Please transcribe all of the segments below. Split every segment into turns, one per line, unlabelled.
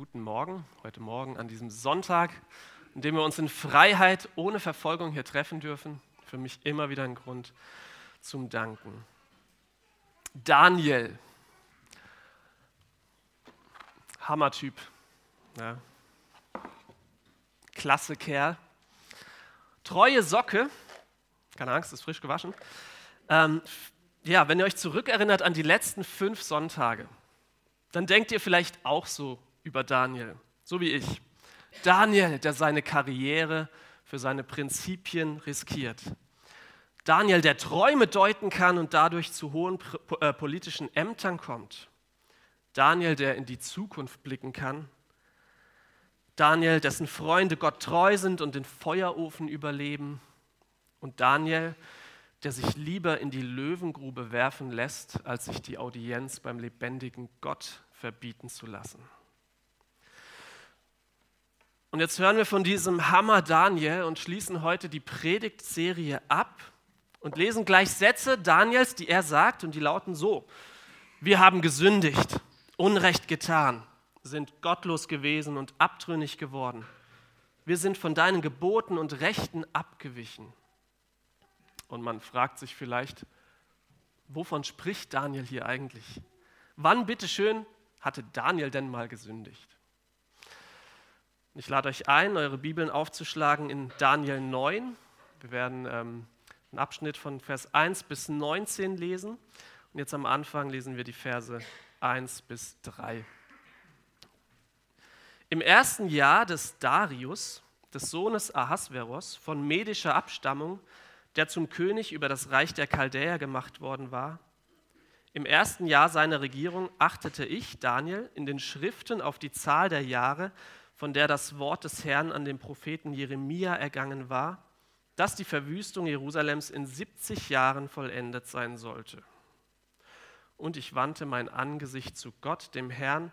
guten Morgen, heute Morgen an diesem Sonntag, in dem wir uns in Freiheit ohne Verfolgung hier treffen dürfen. Für mich immer wieder ein Grund zum Danken. Daniel, Hammertyp, ja. klasse Kerl, treue Socke, keine Angst, ist frisch gewaschen. Ähm, ja, wenn ihr euch zurückerinnert an die letzten fünf Sonntage, dann denkt ihr vielleicht auch so über Daniel, so wie ich. Daniel, der seine Karriere für seine Prinzipien riskiert. Daniel, der Träume deuten kann und dadurch zu hohen äh, politischen Ämtern kommt. Daniel, der in die Zukunft blicken kann. Daniel, dessen Freunde Gott treu sind und den Feuerofen überleben. Und Daniel, der sich lieber in die Löwengrube werfen lässt, als sich die Audienz beim lebendigen Gott verbieten zu lassen. Und jetzt hören wir von diesem Hammer Daniel und schließen heute die Predigtserie ab und lesen gleich Sätze Daniels, die er sagt und die lauten so. Wir haben gesündigt, Unrecht getan, sind gottlos gewesen und abtrünnig geworden. Wir sind von deinen Geboten und Rechten abgewichen. Und man fragt sich vielleicht, wovon spricht Daniel hier eigentlich? Wann bitteschön hatte Daniel denn mal gesündigt? Ich lade euch ein, eure Bibeln aufzuschlagen in Daniel 9. Wir werden ähm, einen Abschnitt von Vers 1 bis 19 lesen. Und jetzt am Anfang lesen wir die Verse 1 bis 3. Im ersten Jahr des Darius, des Sohnes Ahasveros, von medischer Abstammung, der zum König über das Reich der Chaldäer gemacht worden war, im ersten Jahr seiner Regierung achtete ich, Daniel, in den Schriften auf die Zahl der Jahre, von der das Wort des Herrn an den Propheten Jeremia ergangen war, dass die Verwüstung Jerusalems in 70 Jahren vollendet sein sollte. Und ich wandte mein Angesicht zu Gott, dem Herrn,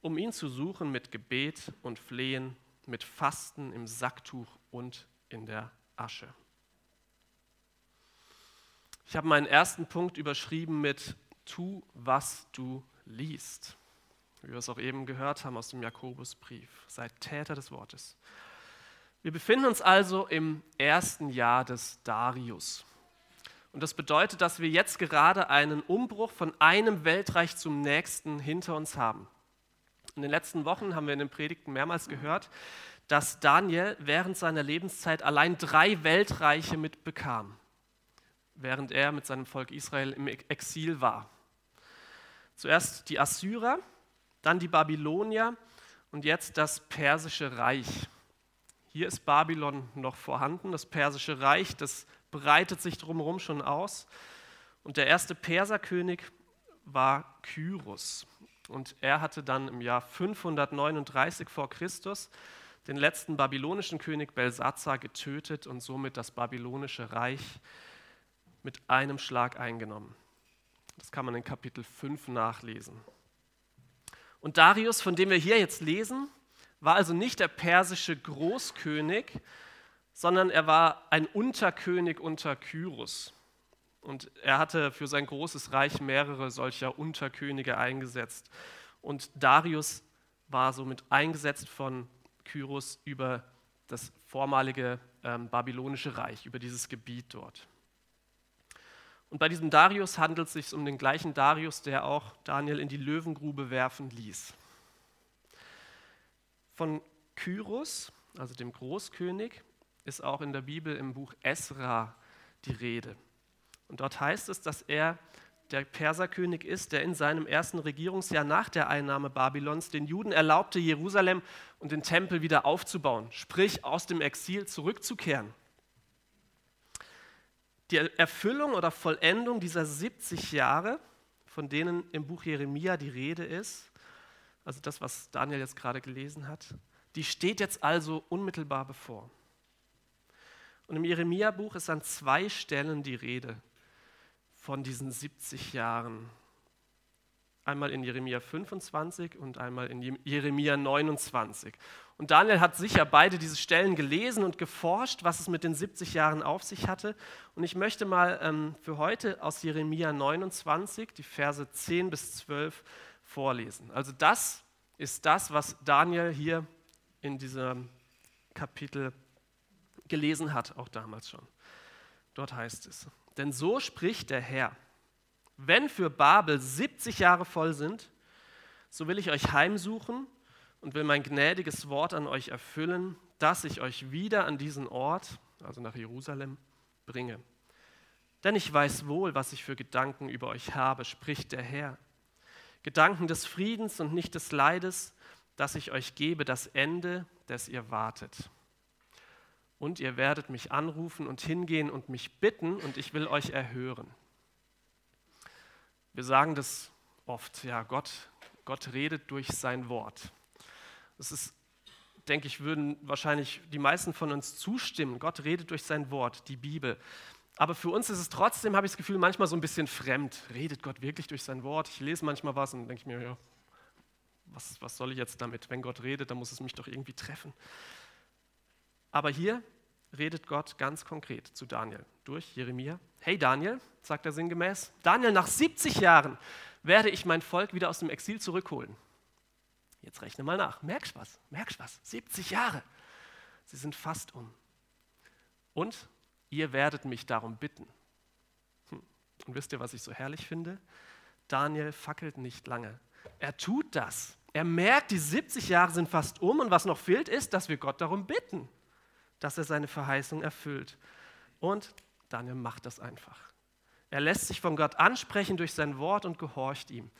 um ihn zu suchen mit Gebet und Flehen, mit Fasten im Sacktuch und in der Asche. Ich habe meinen ersten Punkt überschrieben mit Tu, was du liest. Wie wir es auch eben gehört haben aus dem Jakobusbrief. Seid Täter des Wortes. Wir befinden uns also im ersten Jahr des Darius. Und das bedeutet, dass wir jetzt gerade einen Umbruch von einem Weltreich zum nächsten hinter uns haben. In den letzten Wochen haben wir in den Predigten mehrmals gehört, dass Daniel während seiner Lebenszeit allein drei Weltreiche mitbekam, während er mit seinem Volk Israel im Exil war. Zuerst die Assyrer, dann die Babylonier und jetzt das persische Reich. Hier ist Babylon noch vorhanden. Das persische Reich, das breitet sich drumherum schon aus. Und der erste Perserkönig war Kyros. Und er hatte dann im Jahr 539 vor Christus den letzten babylonischen König Belsazar getötet und somit das babylonische Reich mit einem Schlag eingenommen. Das kann man in Kapitel 5 nachlesen. Und Darius, von dem wir hier jetzt lesen, war also nicht der persische Großkönig, sondern er war ein Unterkönig unter Kyros. Und er hatte für sein großes Reich mehrere solcher Unterkönige eingesetzt. Und Darius war somit eingesetzt von Kyros über das vormalige ähm, babylonische Reich, über dieses Gebiet dort. Und bei diesem Darius handelt es sich um den gleichen Darius, der auch Daniel in die Löwengrube werfen ließ. Von Kyros, also dem Großkönig, ist auch in der Bibel im Buch Esra die Rede. Und dort heißt es, dass er der Perserkönig ist, der in seinem ersten Regierungsjahr nach der Einnahme Babylons den Juden erlaubte, Jerusalem und den Tempel wieder aufzubauen, sprich aus dem Exil zurückzukehren die Erfüllung oder Vollendung dieser 70 Jahre, von denen im Buch Jeremia die Rede ist, also das, was Daniel jetzt gerade gelesen hat, die steht jetzt also unmittelbar bevor. Und im Jeremia-Buch ist an zwei Stellen die Rede von diesen 70 Jahren Einmal in Jeremia 25 und einmal in Jeremia 29. Und Daniel hat sicher beide diese Stellen gelesen und geforscht, was es mit den 70 Jahren auf sich hatte. Und ich möchte mal ähm, für heute aus Jeremia 29 die Verse 10 bis 12 vorlesen. Also das, ist das, was Daniel hier in diesem Kapitel gelesen hat, auch damals schon. Dort heißt es, denn so spricht der Herr, wenn für Babel 70 Jahre voll sind, so will ich euch heimsuchen und will mein gnädiges Wort an euch erfüllen, dass ich euch wieder an diesen Ort, also nach Jerusalem, bringe. Denn ich weiß wohl, was ich für Gedanken über euch habe, spricht der Herr. Gedanken des Friedens und nicht des Leides, dass ich euch gebe, das Ende, das ihr wartet. Und ihr werdet mich anrufen und hingehen und mich bitten, und ich will euch erhören. Wir sagen das oft, ja, Gott, Gott redet durch sein Wort. Das ist, denke ich, würden wahrscheinlich die meisten von uns zustimmen. Gott redet durch sein Wort, die Bibel. Aber für uns ist es trotzdem, habe ich das Gefühl, manchmal so ein bisschen fremd. Redet Gott wirklich durch sein Wort? Ich lese manchmal was und denke ich mir, ja, was, was soll ich jetzt damit? Wenn Gott redet, dann muss es mich doch irgendwie treffen. Aber hier redet Gott ganz konkret zu Daniel durch Jeremia. Hey Daniel, sagt er sinngemäß, Daniel, nach 70 Jahren werde ich mein Volk wieder aus dem Exil zurückholen. Jetzt rechne mal nach. Merkst was? Merkst was? 70 Jahre. Sie sind fast um. Und ihr werdet mich darum bitten. Hm. Und wisst ihr, was ich so herrlich finde? Daniel fackelt nicht lange. Er tut das. Er merkt, die 70 Jahre sind fast um und was noch fehlt, ist, dass wir Gott darum bitten, dass er seine Verheißung erfüllt. Und Daniel macht das einfach. Er lässt sich von Gott ansprechen durch sein Wort und gehorcht ihm.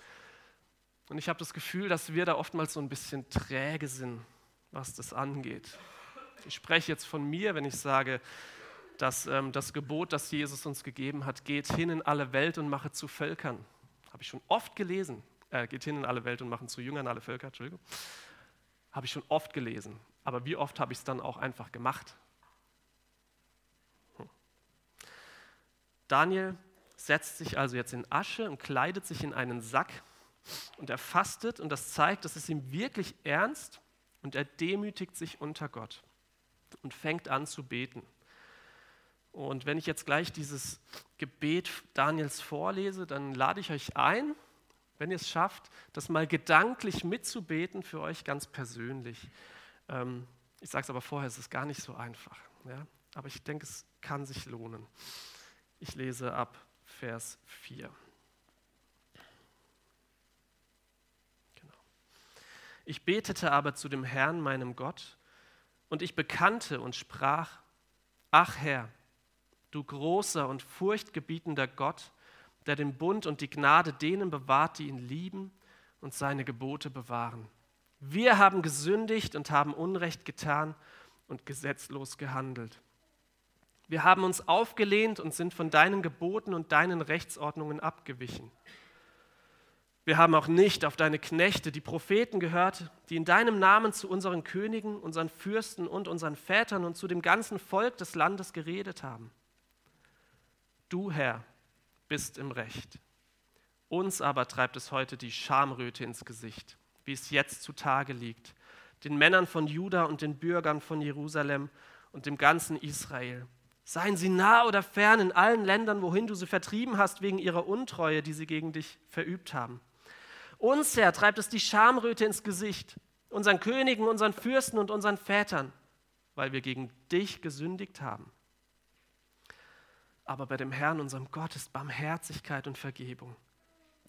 Und ich habe das Gefühl, dass wir da oftmals so ein bisschen träge sind, was das angeht. Ich spreche jetzt von mir, wenn ich sage, dass ähm, das Gebot, das Jesus uns gegeben hat, geht hin in alle Welt und mache zu Völkern. Habe ich schon oft gelesen. Äh, geht hin in alle Welt und machen zu Jüngern alle Völker. Entschuldigung. Habe ich schon oft gelesen. Aber wie oft habe ich es dann auch einfach gemacht? Hm. Daniel setzt sich also jetzt in Asche und kleidet sich in einen Sack und er fastet und das zeigt, dass es ihm wirklich ernst und er demütigt sich unter Gott und fängt an zu beten. Und wenn ich jetzt gleich dieses Gebet Daniels vorlese, dann lade ich euch ein, wenn ihr es schafft, das mal gedanklich mitzubeten für euch ganz persönlich. Ähm, ich sage es aber vorher, es ist gar nicht so einfach. Ja? Aber ich denke, es kann sich lohnen. Ich lese ab Vers 4. Genau. Ich betete aber zu dem Herrn, meinem Gott, und ich bekannte und sprach, ach Herr, du großer und furchtgebietender Gott, der den Bund und die Gnade denen bewahrt, die ihn lieben und seine Gebote bewahren. Wir haben gesündigt und haben Unrecht getan und gesetzlos gehandelt. Wir haben uns aufgelehnt und sind von deinen Geboten und deinen Rechtsordnungen abgewichen. Wir haben auch nicht auf deine Knechte, die Propheten, gehört, die in deinem Namen zu unseren Königen, unseren Fürsten und unseren Vätern und zu dem ganzen Volk des Landes geredet haben. Du, Herr, bist im Recht. Uns aber treibt es heute die Schamröte ins Gesicht, wie es jetzt zutage liegt, den Männern von Juda und den Bürgern von Jerusalem und dem ganzen Israel. Seien sie nah oder fern in allen Ländern, wohin du sie vertrieben hast, wegen ihrer Untreue, die sie gegen dich verübt haben. Uns, Herr, treibt es die Schamröte ins Gesicht, unseren Königen, unseren Fürsten und unseren Vätern, weil wir gegen dich gesündigt haben. Aber bei dem Herrn, unserem Gott, ist Barmherzigkeit und Vergebung.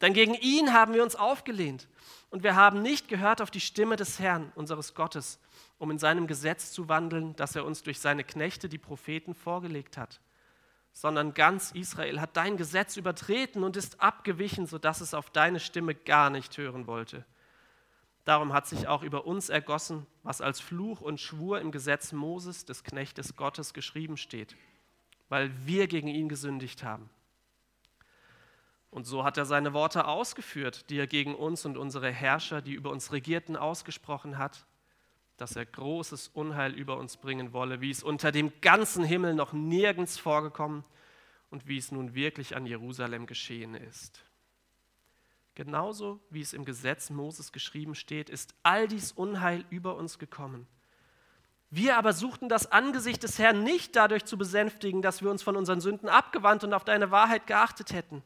Denn gegen ihn haben wir uns aufgelehnt und wir haben nicht gehört auf die Stimme des Herrn, unseres Gottes, um in seinem Gesetz zu wandeln, das er uns durch seine Knechte, die Propheten, vorgelegt hat, sondern ganz Israel hat dein Gesetz übertreten und ist abgewichen, sodass es auf deine Stimme gar nicht hören wollte. Darum hat sich auch über uns ergossen, was als Fluch und Schwur im Gesetz Moses, des Knechtes Gottes, geschrieben steht weil wir gegen ihn gesündigt haben. Und so hat er seine Worte ausgeführt, die er gegen uns und unsere Herrscher, die über uns regierten, ausgesprochen hat, dass er großes Unheil über uns bringen wolle, wie es unter dem ganzen Himmel noch nirgends vorgekommen und wie es nun wirklich an Jerusalem geschehen ist. Genauso wie es im Gesetz Moses geschrieben steht, ist all dies Unheil über uns gekommen. Wir aber suchten das Angesicht des Herrn nicht dadurch zu besänftigen, dass wir uns von unseren Sünden abgewandt und auf deine Wahrheit geachtet hätten.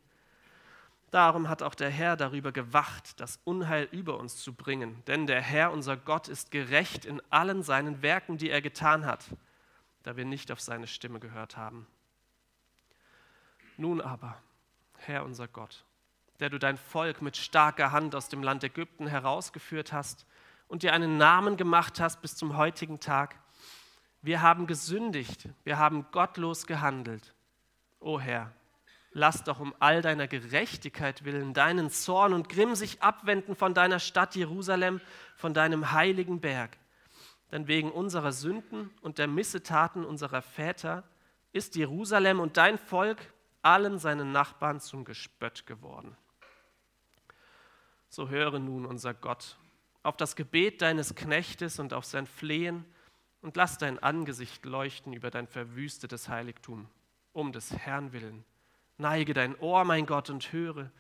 Darum hat auch der Herr darüber gewacht, das Unheil über uns zu bringen. Denn der Herr, unser Gott, ist gerecht in allen seinen Werken, die er getan hat, da wir nicht auf seine Stimme gehört haben. Nun aber, Herr unser Gott, der du dein Volk mit starker Hand aus dem Land Ägypten herausgeführt hast und dir einen Namen gemacht hast bis zum heutigen Tag, wir haben gesündigt, wir haben gottlos gehandelt. O Herr, lass doch um all deiner Gerechtigkeit willen deinen Zorn und Grimm sich abwenden von deiner Stadt Jerusalem, von deinem heiligen Berg. Denn wegen unserer Sünden und der Missetaten unserer Väter ist Jerusalem und dein Volk allen seinen Nachbarn zum Gespött geworden. So höre nun unser Gott auf das Gebet deines Knechtes und auf sein Flehen und lass dein Angesicht leuchten über dein verwüstetes Heiligtum, um des Herrn willen Neige dein Ohr, mein Gott, und höre.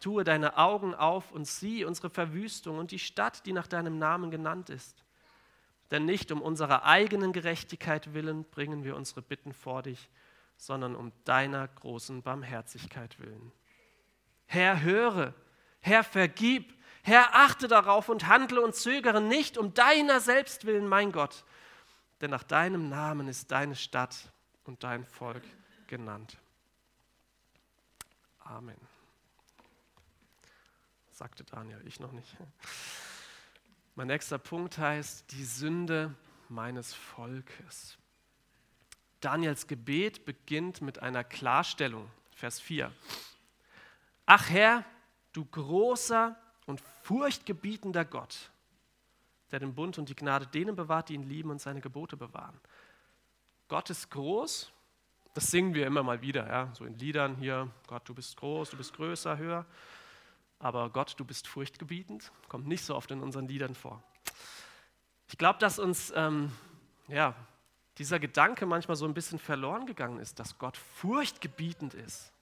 Tue deine Augen auf und sieh unsere Verwüstung und die Stadt, die nach deinem Namen genannt ist. Denn nicht um unserer eigenen Gerechtigkeit willen bringen wir unsere Bitten vor dich, sondern um deiner großen Barmherzigkeit willen. Herr, höre, Herr, vergib, Herr, achte darauf und handle und zögere nicht um deiner selbst willen, mein Gott. Denn nach deinem Namen ist deine Stadt und dein Volk genannt. Amen. Sagte Daniel, ich noch nicht. Mein nächster Punkt heißt die Sünde meines Volkes. Daniels Gebet beginnt mit einer Klarstellung, Vers 4. Ach Herr, du großer und furchtgebietender Gott, der den Bund und die Gnade denen bewahrt, die ihn lieben und seine Gebote bewahren. Gott ist groß das singen wir immer mal wieder, ja? so in Liedern hier, Gott, du bist groß, du bist größer, höher. Aber Gott, du bist furchtgebietend, kommt nicht so oft in unseren Liedern vor. Ich glaube, dass uns ähm, ja, dieser Gedanke manchmal so ein bisschen verloren gegangen ist, dass Gott furchtgebietend ist.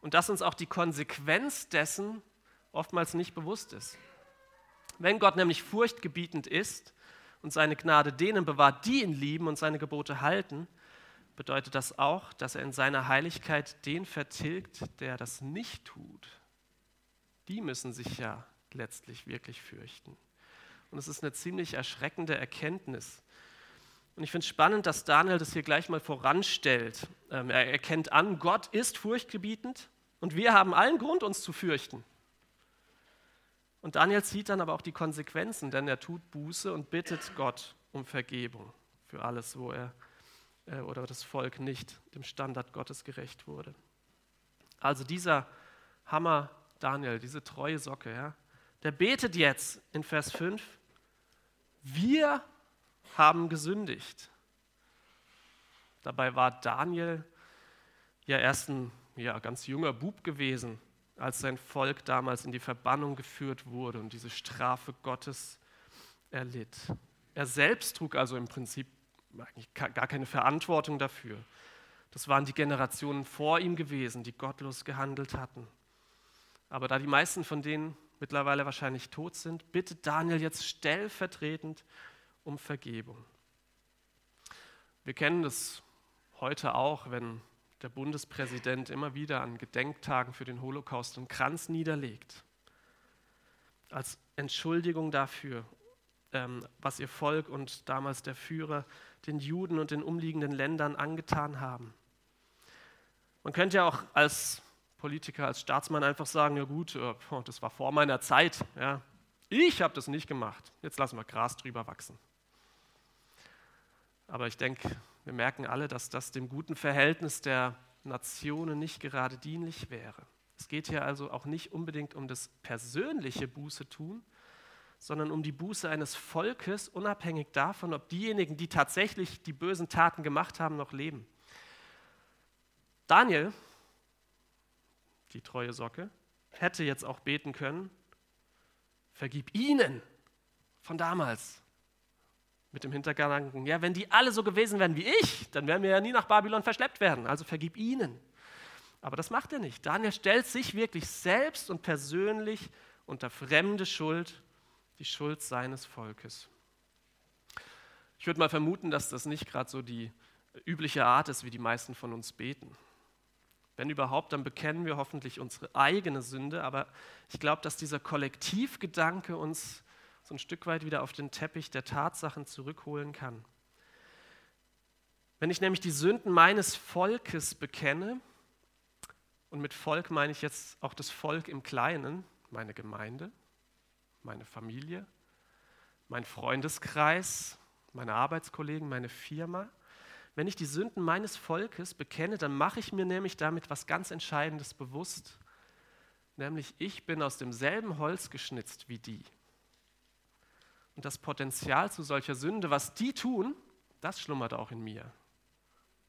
Und dass uns auch die Konsequenz dessen oftmals nicht bewusst ist. Wenn Gott nämlich furchtgebietend ist und seine Gnade denen bewahrt, die ihn lieben und seine Gebote halten, bedeutet das auch, dass er in seiner Heiligkeit den vertilgt, der das nicht tut. Die müssen sich ja letztlich wirklich fürchten. Und es ist eine ziemlich erschreckende Erkenntnis. Und ich finde es spannend, dass Daniel das hier gleich mal voranstellt. Ähm, er erkennt an, Gott ist furchtgebietend und wir haben allen Grund, uns zu fürchten. Und Daniel zieht dann aber auch die Konsequenzen, denn er tut Buße und bittet Gott um Vergebung für alles, wo er äh, oder das Volk nicht dem Standard Gottes gerecht wurde. Also dieser Hammer Daniel, diese treue Socke, ja, der betet jetzt in Vers 5, wir haben gesündigt. Dabei war Daniel ja erst ein ja, ganz junger Bub gewesen, als sein Volk damals in die Verbannung geführt wurde und diese Strafe Gottes erlitt. Er selbst trug also im Prinzip eigentlich gar keine Verantwortung dafür. Das waren die Generationen vor ihm gewesen, die gottlos gehandelt hatten. Aber da die meisten von denen mittlerweile wahrscheinlich tot sind, bittet Daniel jetzt stellvertretend um Vergebung. Wir kennen das heute auch, wenn der Bundespräsident immer wieder an Gedenktagen für den Holocaust einen Kranz niederlegt. Als Entschuldigung dafür, ähm, was ihr Volk und damals der Führer den Juden und den umliegenden Ländern angetan haben. Man könnte ja auch als Politiker, als Staatsmann einfach sagen, ja gut, äh, das war vor meiner Zeit. Ja. Ich habe das nicht gemacht. Jetzt lassen wir Gras drüber wachsen. Aber ich denke, wir merken alle, dass das dem guten Verhältnis der Nationen nicht gerade dienlich wäre. Es geht hier also auch nicht unbedingt um das persönliche Buße tun, sondern um die Buße eines Volkes, unabhängig davon, ob diejenigen, die tatsächlich die bösen Taten gemacht haben, noch leben. Daniel, die treue Socke, hätte jetzt auch beten können, vergib ihnen von damals. Mit dem Hintergedanken, ja, wenn die alle so gewesen wären wie ich, dann wären wir ja nie nach Babylon verschleppt werden. Also vergib ihnen. Aber das macht er nicht. Daniel stellt sich wirklich selbst und persönlich unter fremde Schuld die Schuld seines Volkes. Ich würde mal vermuten, dass das nicht gerade so die übliche Art ist, wie die meisten von uns beten. Wenn überhaupt, dann bekennen wir hoffentlich unsere eigene Sünde. Aber ich glaube, dass dieser Kollektivgedanke uns so ein Stück weit wieder auf den Teppich der Tatsachen zurückholen kann. Wenn ich nämlich die Sünden meines Volkes bekenne, und mit Volk meine ich jetzt auch das Volk im Kleinen, meine Gemeinde, meine Familie, mein Freundeskreis, meine Arbeitskollegen, meine Firma. Wenn ich die Sünden meines Volkes bekenne, dann mache ich mir nämlich damit was ganz Entscheidendes bewusst, nämlich ich bin aus demselben Holz geschnitzt wie die. Und das Potenzial zu solcher Sünde, was die tun, das schlummert auch in mir.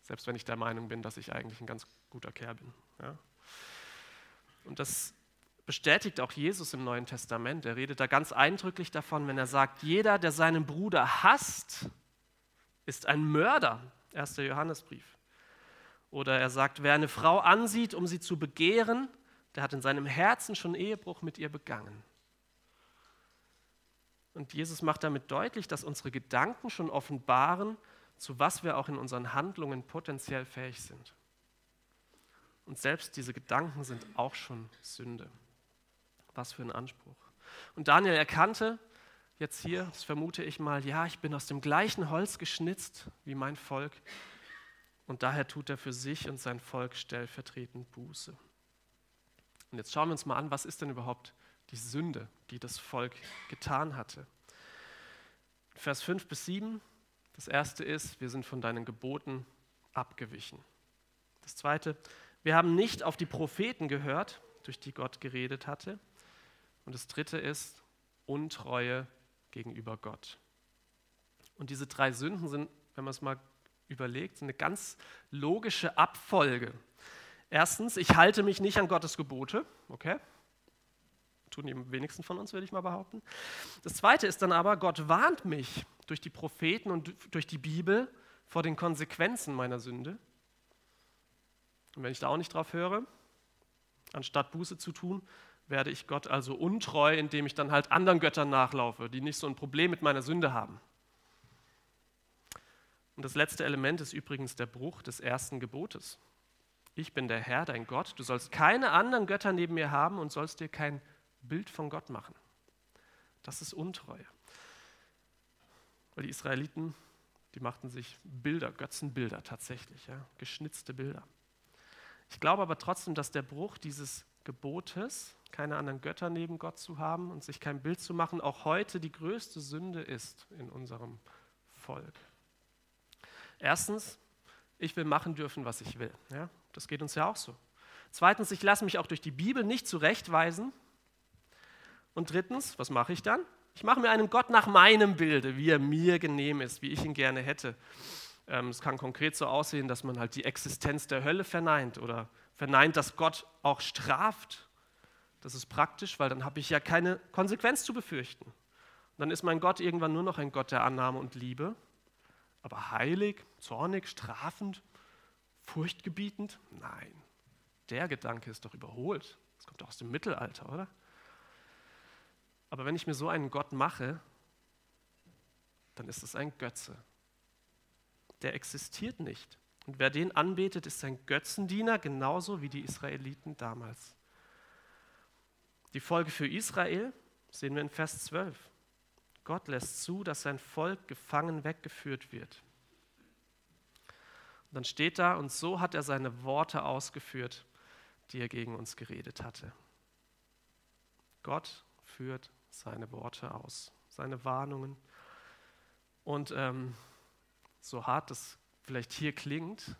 Selbst wenn ich der Meinung bin, dass ich eigentlich ein ganz guter Kerl bin. Ja? Und das bestätigt auch Jesus im Neuen Testament. Er redet da ganz eindrücklich davon, wenn er sagt, jeder, der seinen Bruder hasst, ist ein Mörder. 1. Johannesbrief. Oder er sagt, wer eine Frau ansieht, um sie zu begehren, der hat in seinem Herzen schon Ehebruch mit ihr begangen. Und Jesus macht damit deutlich, dass unsere Gedanken schon offenbaren, zu was wir auch in unseren Handlungen potenziell fähig sind. Und selbst diese Gedanken sind auch schon Sünde. Was für ein Anspruch. Und Daniel erkannte jetzt hier, das vermute ich mal, ja, ich bin aus dem gleichen Holz geschnitzt wie mein Volk. Und daher tut er für sich und sein Volk stellvertretend Buße. Und jetzt schauen wir uns mal an, was ist denn überhaupt die Sünde, die das Volk getan hatte. Vers 5 bis 7, das erste ist, wir sind von deinen Geboten abgewichen. Das zweite, wir haben nicht auf die Propheten gehört, durch die Gott geredet hatte. Und das dritte ist Untreue gegenüber Gott. Und diese drei Sünden sind, wenn man es mal überlegt, eine ganz logische Abfolge. Erstens, ich halte mich nicht an Gottes Gebote, okay? Tun die wenigsten von uns, würde ich mal behaupten. Das zweite ist dann aber, Gott warnt mich durch die Propheten und durch die Bibel vor den Konsequenzen meiner Sünde. Und wenn ich da auch nicht drauf höre, anstatt Buße zu tun, werde ich Gott also untreu, indem ich dann halt anderen Göttern nachlaufe, die nicht so ein Problem mit meiner Sünde haben. Und das letzte Element ist übrigens der Bruch des ersten Gebotes. Ich bin der Herr, dein Gott. Du sollst keine anderen Götter neben mir haben und sollst dir kein Bild von Gott machen. Das ist Untreue. Weil die Israeliten, die machten sich Bilder, Götzenbilder tatsächlich, ja, geschnitzte Bilder. Ich glaube aber trotzdem, dass der Bruch dieses Gebotes, keine anderen Götter neben Gott zu haben und sich kein Bild zu machen, auch heute die größte Sünde ist in unserem Volk. Erstens, ich will machen dürfen, was ich will. Ja, das geht uns ja auch so. Zweitens, ich lasse mich auch durch die Bibel nicht zurechtweisen. Und drittens, was mache ich dann? Ich mache mir einen Gott nach meinem Bilde, wie er mir genehm ist, wie ich ihn gerne hätte. Ähm, es kann konkret so aussehen, dass man halt die Existenz der Hölle verneint oder verneint, dass Gott auch straft. Das ist praktisch, weil dann habe ich ja keine Konsequenz zu befürchten. Und dann ist mein Gott irgendwann nur noch ein Gott der Annahme und Liebe. Aber heilig, zornig, strafend, furchtgebietend? Nein. Der Gedanke ist doch überholt. Das kommt doch aus dem Mittelalter, oder? Aber wenn ich mir so einen Gott mache, dann ist es ein Götze der existiert nicht. Und wer den anbetet, ist ein Götzendiener, genauso wie die Israeliten damals. Die Folge für Israel sehen wir in Vers 12. Gott lässt zu, dass sein Volk gefangen weggeführt wird. Und dann steht da, und so hat er seine Worte ausgeführt, die er gegen uns geredet hatte. Gott führt seine Worte aus, seine Warnungen. Und ähm, so hart es vielleicht hier klingt,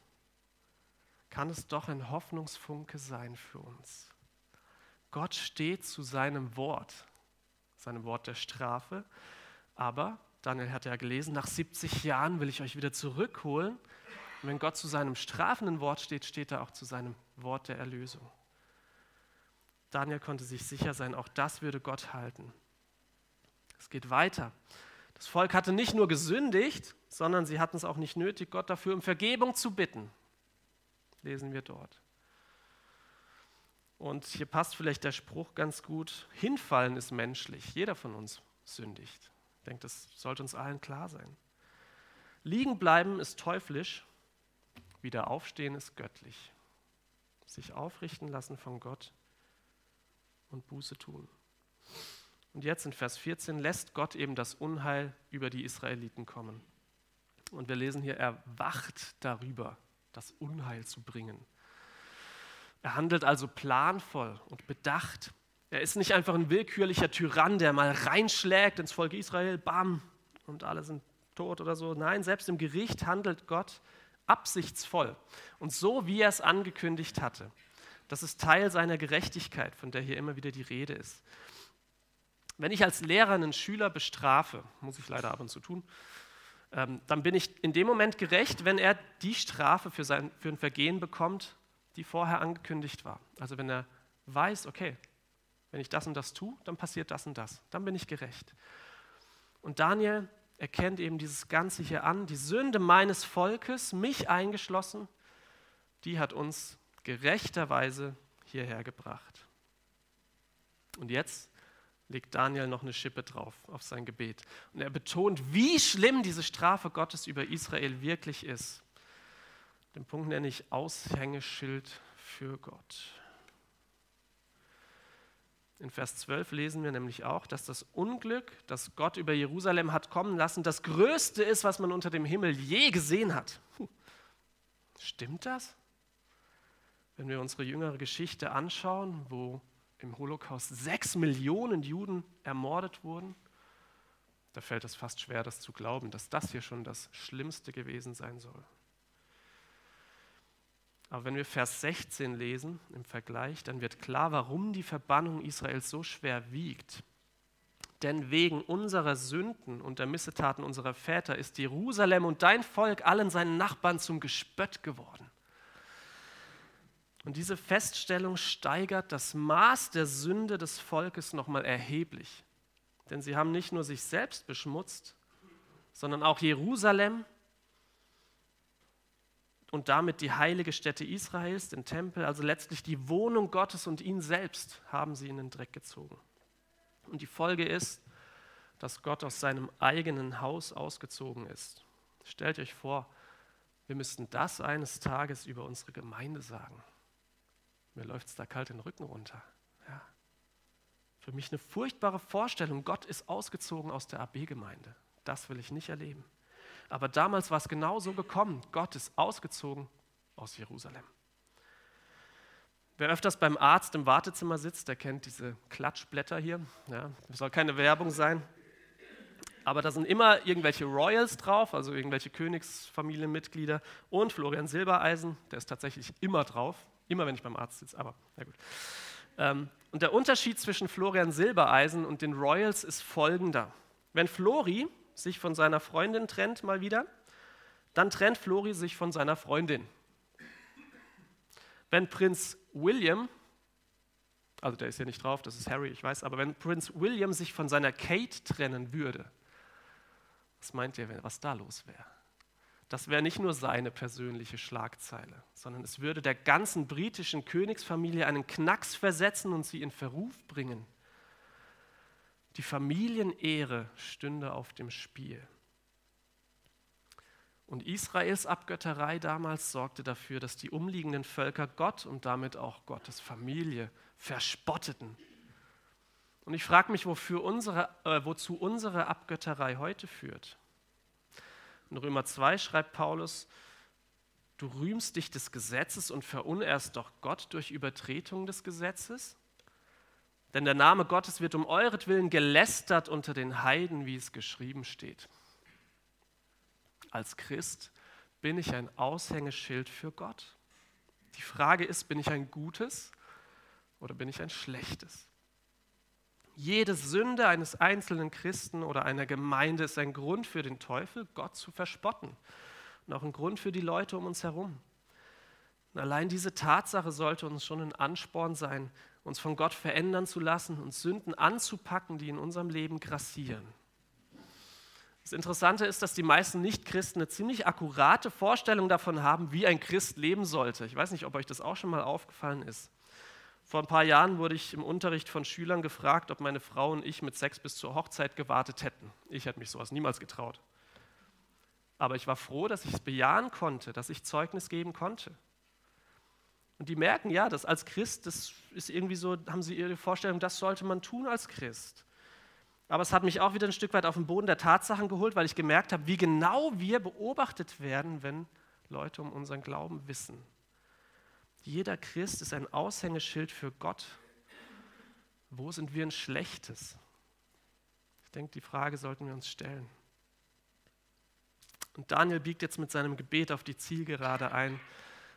kann es doch ein Hoffnungsfunke sein für uns. Gott steht zu seinem Wort, seinem Wort der Strafe, aber, Daniel hat ja gelesen, nach 70 Jahren will ich euch wieder zurückholen. Und wenn Gott zu seinem strafenden Wort steht, steht er auch zu seinem Wort der Erlösung. Daniel konnte sich sicher sein, auch das würde Gott halten. Es geht weiter. Das Volk hatte nicht nur gesündigt, sondern sie hatten es auch nicht nötig, Gott dafür um Vergebung zu bitten. Lesen wir dort. Und hier passt vielleicht der Spruch ganz gut, hinfallen ist menschlich, jeder von uns sündigt. Ich denke, das sollte uns allen klar sein. Liegen bleiben ist teuflisch, wieder aufstehen ist göttlich. sich aufrichten lassen von Gott und Buße tun. Und jetzt in Vers 14 lässt Gott eben das Unheil über die Israeliten kommen. Und wir lesen hier, er wacht darüber, das Unheil zu bringen. Er handelt also planvoll und bedacht. Er ist nicht einfach ein willkürlicher Tyrann, der mal reinschlägt ins Volk Israel, bam, und alle sind tot oder so. Nein, selbst im Gericht handelt Gott absichtsvoll und so, wie er es angekündigt hatte. Das ist Teil seiner Gerechtigkeit, von der hier immer wieder die Rede ist. Wenn ich als Lehrer einen Schüler bestrafe, muss ich leider ab und zu tun, ähm, dann bin ich in dem Moment gerecht, wenn er die Strafe für, sein, für ein Vergehen bekommt, die vorher angekündigt war. Also wenn er weiß, okay, wenn ich das und das tue, dann passiert das und das. Dann bin ich gerecht. Und Daniel erkennt eben dieses Ganze hier an. Die Sünde meines Volkes, mich eingeschlossen, die hat uns gerechterweise hierher gebracht. Und jetzt legt Daniel noch eine Schippe drauf auf sein Gebet. Und er betont, wie schlimm diese Strafe Gottes über Israel wirklich ist. Den Punkt nenne ich Aushängeschild für Gott. In Vers 12 lesen wir nämlich auch, dass das Unglück, das Gott über Jerusalem hat kommen lassen, das Größte ist, was man unter dem Himmel je gesehen hat. Stimmt das? Wenn wir unsere jüngere Geschichte anschauen, wo im Holocaust sechs Millionen Juden ermordet wurden, da fällt es fast schwer, das zu glauben, dass das hier schon das Schlimmste gewesen sein soll. Aber wenn wir Vers 16 lesen im Vergleich, dann wird klar, warum die Verbannung Israels so schwer wiegt. Denn wegen unserer Sünden und der Missetaten unserer Väter ist Jerusalem und dein Volk allen seinen Nachbarn zum Gespött geworden. Und diese Feststellung steigert das Maß der Sünde des Volkes nochmal erheblich. Denn sie haben nicht nur sich selbst beschmutzt, sondern auch Jerusalem und damit die heilige Stätte Israels, den Tempel, also letztlich die Wohnung Gottes und ihn selbst, haben sie in den Dreck gezogen. Und die Folge ist, dass Gott aus seinem eigenen Haus ausgezogen ist. Stellt euch vor, wir müssten das eines Tages über unsere Gemeinde sagen. Mir läuft es da kalt den Rücken runter. Ja. Für mich eine furchtbare Vorstellung, Gott ist ausgezogen aus der AB-Gemeinde. Das will ich nicht erleben. Aber damals war es genau so gekommen. Gott ist ausgezogen aus Jerusalem. Wer öfters beim Arzt im Wartezimmer sitzt, der kennt diese Klatschblätter hier. Ja, soll keine Werbung sein. Aber da sind immer irgendwelche Royals drauf, also irgendwelche Königsfamilienmitglieder und Florian Silbereisen, der ist tatsächlich immer drauf, immer wenn ich beim Arzt sitze, aber na gut. Ähm, und der Unterschied zwischen Florian Silbereisen und den Royals ist folgender. Wenn Flori sich von seiner Freundin trennt mal wieder, dann trennt Flori sich von seiner Freundin. Wenn Prinz William, also der ist ja nicht drauf, das ist Harry, ich weiß, aber wenn Prinz William sich von seiner Kate trennen würde, was meint ihr, was da los wäre? Das wäre nicht nur seine persönliche Schlagzeile, sondern es würde der ganzen britischen Königsfamilie einen Knacks versetzen und sie in Verruf bringen. Die Familienehre stünde auf dem Spiel. Und Israels Abgötterei damals sorgte dafür, dass die umliegenden Völker Gott und damit auch Gottes Familie verspotteten. Und ich frage mich, wofür unsere, äh, wozu unsere Abgötterei heute führt. In Römer 2 schreibt Paulus, du rühmst dich des Gesetzes und verunehrst doch Gott durch Übertretung des Gesetzes? Denn der Name Gottes wird um euretwillen gelästert unter den Heiden, wie es geschrieben steht. Als Christ bin ich ein Aushängeschild für Gott. Die Frage ist, bin ich ein gutes oder bin ich ein schlechtes? Jede Sünde eines einzelnen Christen oder einer Gemeinde ist ein Grund für den Teufel, Gott zu verspotten. Und auch ein Grund für die Leute um uns herum. Und allein diese Tatsache sollte uns schon ein Ansporn sein, uns von Gott verändern zu lassen und Sünden anzupacken, die in unserem Leben grassieren. Das Interessante ist, dass die meisten Nichtchristen eine ziemlich akkurate Vorstellung davon haben, wie ein Christ leben sollte. Ich weiß nicht, ob euch das auch schon mal aufgefallen ist. Vor ein paar Jahren wurde ich im Unterricht von Schülern gefragt, ob meine Frau und ich mit Sex bis zur Hochzeit gewartet hätten. Ich hätte mich sowas niemals getraut. Aber ich war froh, dass ich es bejahen konnte, dass ich Zeugnis geben konnte. Und die merken, ja, dass als Christ, das ist irgendwie so, haben sie ihre Vorstellung, das sollte man tun als Christ. Aber es hat mich auch wieder ein Stück weit auf den Boden der Tatsachen geholt, weil ich gemerkt habe, wie genau wir beobachtet werden, wenn Leute um unseren Glauben wissen. Jeder Christ ist ein Aushängeschild für Gott. Wo sind wir ein Schlechtes? Ich denke, die Frage sollten wir uns stellen. Und Daniel biegt jetzt mit seinem Gebet auf die Zielgerade ein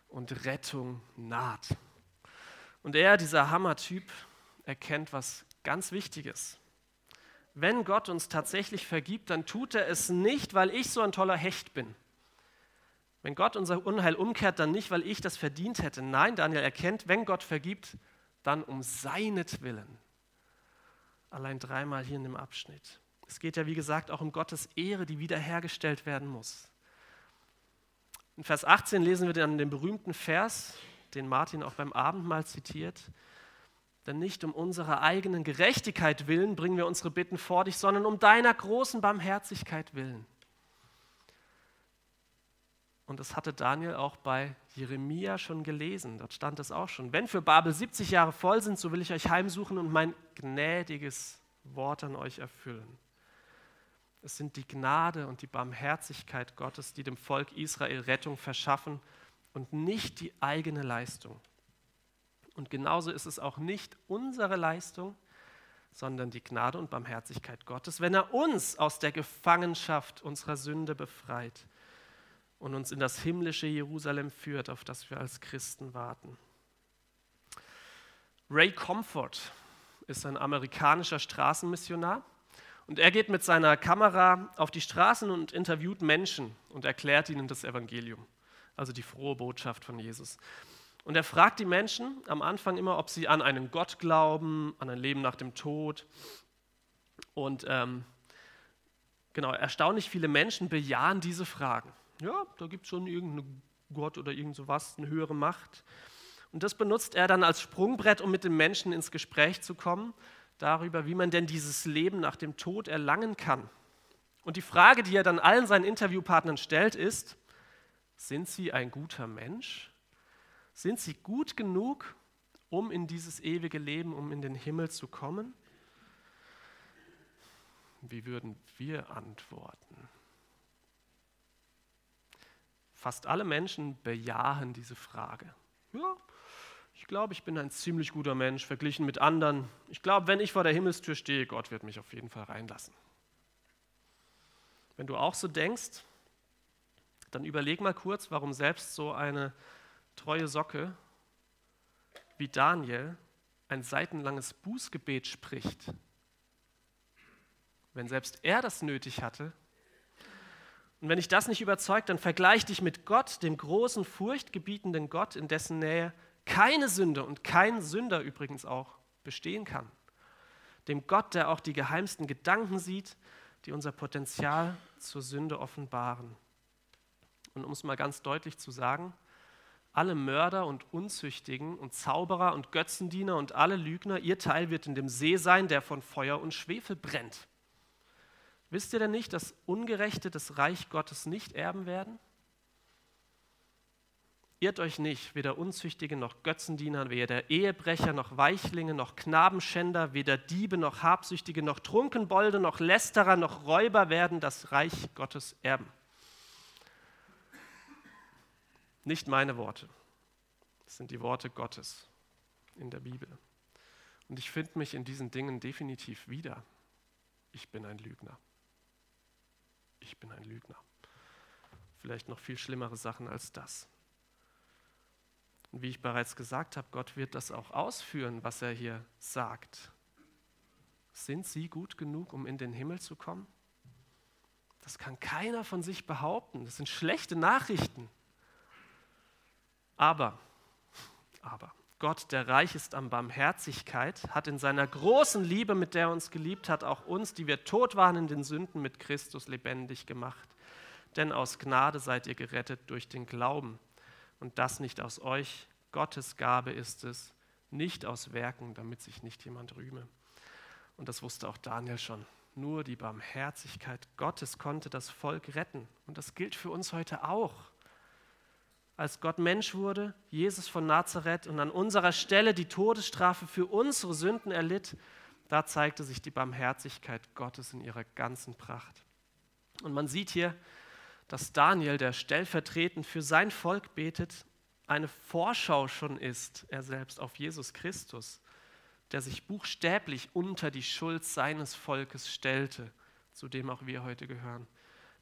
und Rettung naht. Und er, dieser Hammertyp, erkennt was ganz Wichtiges. Wenn Gott uns tatsächlich vergibt, dann tut er es nicht, weil ich so ein toller Hecht bin. Wenn Gott unser Unheil umkehrt, dann nicht, weil ich das verdient hätte. Nein, Daniel erkennt, wenn Gott vergibt, dann um seinetwillen. Allein dreimal hier in dem Abschnitt. Es geht ja, wie gesagt, auch um Gottes Ehre, die wiederhergestellt werden muss. In Vers 18 lesen wir dann den berühmten Vers, den Martin auch beim Abendmahl zitiert. Denn nicht um unserer eigenen Gerechtigkeit willen bringen wir unsere Bitten vor dich, sondern um deiner großen Barmherzigkeit willen. Und das hatte Daniel auch bei Jeremia schon gelesen. Dort stand es auch schon. Wenn für Babel 70 Jahre voll sind, so will ich euch heimsuchen und mein gnädiges Wort an euch erfüllen. Es sind die Gnade und die Barmherzigkeit Gottes, die dem Volk Israel Rettung verschaffen und nicht die eigene Leistung. Und genauso ist es auch nicht unsere Leistung, sondern die Gnade und Barmherzigkeit Gottes, wenn er uns aus der Gefangenschaft unserer Sünde befreit und uns in das himmlische Jerusalem führt, auf das wir als Christen warten. Ray Comfort ist ein amerikanischer Straßenmissionar und er geht mit seiner Kamera auf die Straßen und interviewt Menschen und erklärt ihnen das Evangelium, also die frohe Botschaft von Jesus. Und er fragt die Menschen am Anfang immer, ob sie an einen Gott glauben, an ein Leben nach dem Tod. Und ähm, genau, erstaunlich viele Menschen bejahen diese Fragen. Ja, da gibt es schon irgendeinen Gott oder irgend sowas, eine höhere Macht. Und das benutzt er dann als Sprungbrett, um mit den Menschen ins Gespräch zu kommen darüber, wie man denn dieses Leben nach dem Tod erlangen kann. Und die Frage, die er dann allen seinen Interviewpartnern stellt, ist, sind sie ein guter Mensch? Sind sie gut genug, um in dieses ewige Leben, um in den Himmel zu kommen? Wie würden wir antworten? Fast alle Menschen bejahen diese Frage. Ja, ich glaube, ich bin ein ziemlich guter Mensch verglichen mit anderen. Ich glaube, wenn ich vor der Himmelstür stehe, Gott wird mich auf jeden Fall reinlassen. Wenn du auch so denkst, dann überleg mal kurz, warum selbst so eine treue Socke wie Daniel ein seitenlanges Bußgebet spricht. Wenn selbst er das nötig hatte. Und wenn dich das nicht überzeugt, dann vergleich dich mit Gott, dem großen, furchtgebietenden Gott, in dessen Nähe keine Sünde und kein Sünder übrigens auch bestehen kann. Dem Gott, der auch die geheimsten Gedanken sieht, die unser Potenzial zur Sünde offenbaren. Und um es mal ganz deutlich zu sagen, alle Mörder und Unzüchtigen und Zauberer und Götzendiener und alle Lügner, ihr Teil wird in dem See sein, der von Feuer und Schwefel brennt. Wisst ihr denn nicht, dass Ungerechte das Reich Gottes nicht erben werden? Irrt euch nicht, weder Unzüchtige noch Götzendiener, weder Ehebrecher noch Weichlinge noch Knabenschänder, weder Diebe noch Habsüchtige noch Trunkenbolde noch Lästerer noch Räuber werden das Reich Gottes erben. Nicht meine Worte, das sind die Worte Gottes in der Bibel. Und ich finde mich in diesen Dingen definitiv wieder. Ich bin ein Lügner. Ich bin ein Lügner. Vielleicht noch viel schlimmere Sachen als das. Und wie ich bereits gesagt habe, Gott wird das auch ausführen, was er hier sagt. Sind sie gut genug, um in den Himmel zu kommen? Das kann keiner von sich behaupten. Das sind schlechte Nachrichten. Aber, aber, Gott, der reich ist an Barmherzigkeit, hat in seiner großen Liebe, mit der er uns geliebt hat, auch uns, die wir tot waren in den Sünden, mit Christus lebendig gemacht. Denn aus Gnade seid ihr gerettet durch den Glauben und das nicht aus euch. Gottes Gabe ist es, nicht aus Werken, damit sich nicht jemand rühme. Und das wusste auch Daniel schon. Nur die Barmherzigkeit Gottes konnte das Volk retten. Und das gilt für uns heute auch. Als Gott Mensch wurde, Jesus von Nazareth und an unserer Stelle die Todesstrafe für unsere Sünden erlitt, da zeigte sich die Barmherzigkeit Gottes in ihrer ganzen Pracht. Und man sieht hier, dass Daniel, der stellvertretend für sein Volk betet, eine Vorschau schon ist, er selbst auf Jesus Christus, der sich buchstäblich unter die Schuld seines Volkes stellte, zu dem auch wir heute gehören,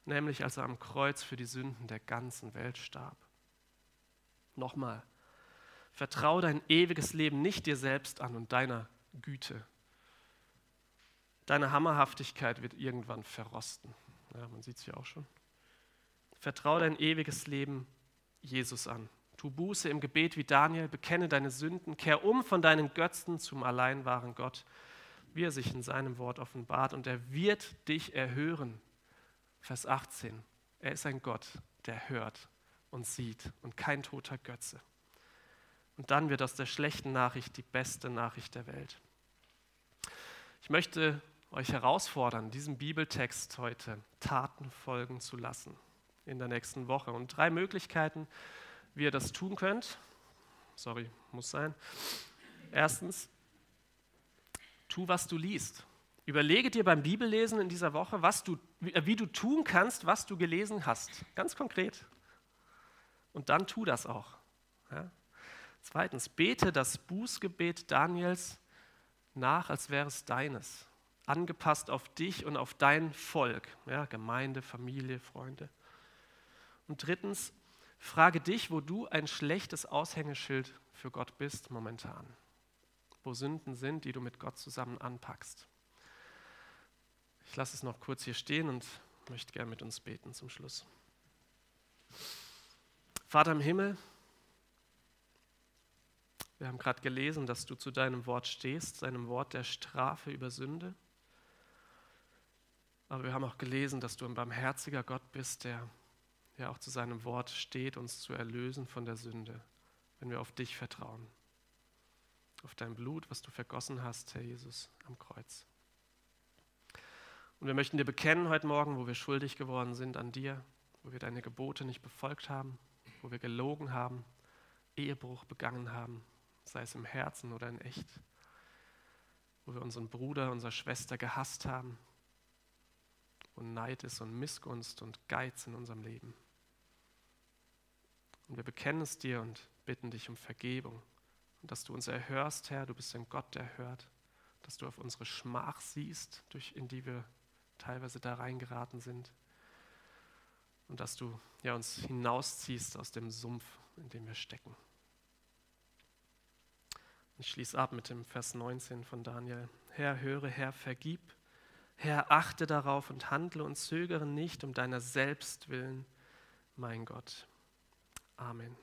nämlich als er am Kreuz für die Sünden der ganzen Welt starb. Nochmal, vertraue dein ewiges Leben nicht dir selbst an und deiner Güte. Deine Hammerhaftigkeit wird irgendwann verrosten. Ja, man sieht es hier auch schon. Vertraue dein ewiges Leben Jesus an. Tu Buße im Gebet wie Daniel, bekenne deine Sünden, kehr um von deinen Götzen zum allein wahren Gott, wie er sich in seinem Wort offenbart, und er wird dich erhören. Vers 18. Er ist ein Gott, der hört und sieht und kein toter Götze. Und dann wird aus der schlechten Nachricht die beste Nachricht der Welt. Ich möchte euch herausfordern, diesem Bibeltext heute Taten folgen zu lassen in der nächsten Woche. Und drei Möglichkeiten, wie ihr das tun könnt. Sorry, muss sein. Erstens, tu, was du liest. Überlege dir beim Bibellesen in dieser Woche, was du, wie du tun kannst, was du gelesen hast. Ganz konkret. Und dann tu das auch. Ja? Zweitens, bete das Bußgebet Daniels nach, als wäre es deines. Angepasst auf dich und auf dein Volk, ja? Gemeinde, Familie, Freunde. Und drittens, frage dich, wo du ein schlechtes Aushängeschild für Gott bist momentan. Wo Sünden sind, die du mit Gott zusammen anpackst. Ich lasse es noch kurz hier stehen und möchte gerne mit uns beten zum Schluss. Vater im Himmel, wir haben gerade gelesen, dass du zu deinem Wort stehst, deinem Wort der Strafe über Sünde. Aber wir haben auch gelesen, dass du ein barmherziger Gott bist, der ja auch zu seinem Wort steht, uns zu erlösen von der Sünde, wenn wir auf dich vertrauen. Auf dein Blut, was du vergossen hast, Herr Jesus, am Kreuz. Und wir möchten dir bekennen heute Morgen, wo wir schuldig geworden sind an dir, wo wir deine Gebote nicht befolgt haben, wo wir gelogen haben, Ehebruch begangen haben, sei es im Herzen oder in echt, wo wir unseren Bruder, unsere Schwester gehasst haben und Neid ist und Missgunst und Geiz in unserem Leben. Und wir bekennen es dir und bitten dich um Vergebung und dass du uns erhörst, Herr, du bist ein Gott, der hört, dass du auf unsere Schmach siehst, durch, in die wir teilweise da reingeraten sind und dass du ja, uns hinausziehst aus dem Sumpf, in dem wir stecken. Ich schließe ab mit dem Vers 19 von Daniel. Herr, höre, Herr, vergib Herr, achte darauf und handle und zögere nicht um deiner selbst willen, mein Gott. Amen.